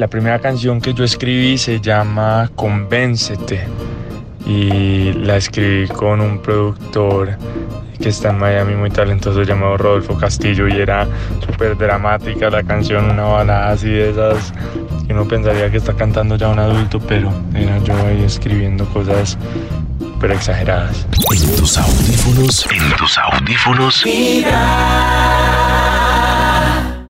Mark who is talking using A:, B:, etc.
A: La primera canción que yo escribí se llama Convéncete y la escribí con un productor que está en Miami muy talentoso llamado Rodolfo Castillo y era súper dramática la canción, una balada así de esas que uno pensaría que está cantando ya un adulto, pero era yo ahí escribiendo cosas súper exageradas.
B: En tus audífonos, en tus audífonos. Mira.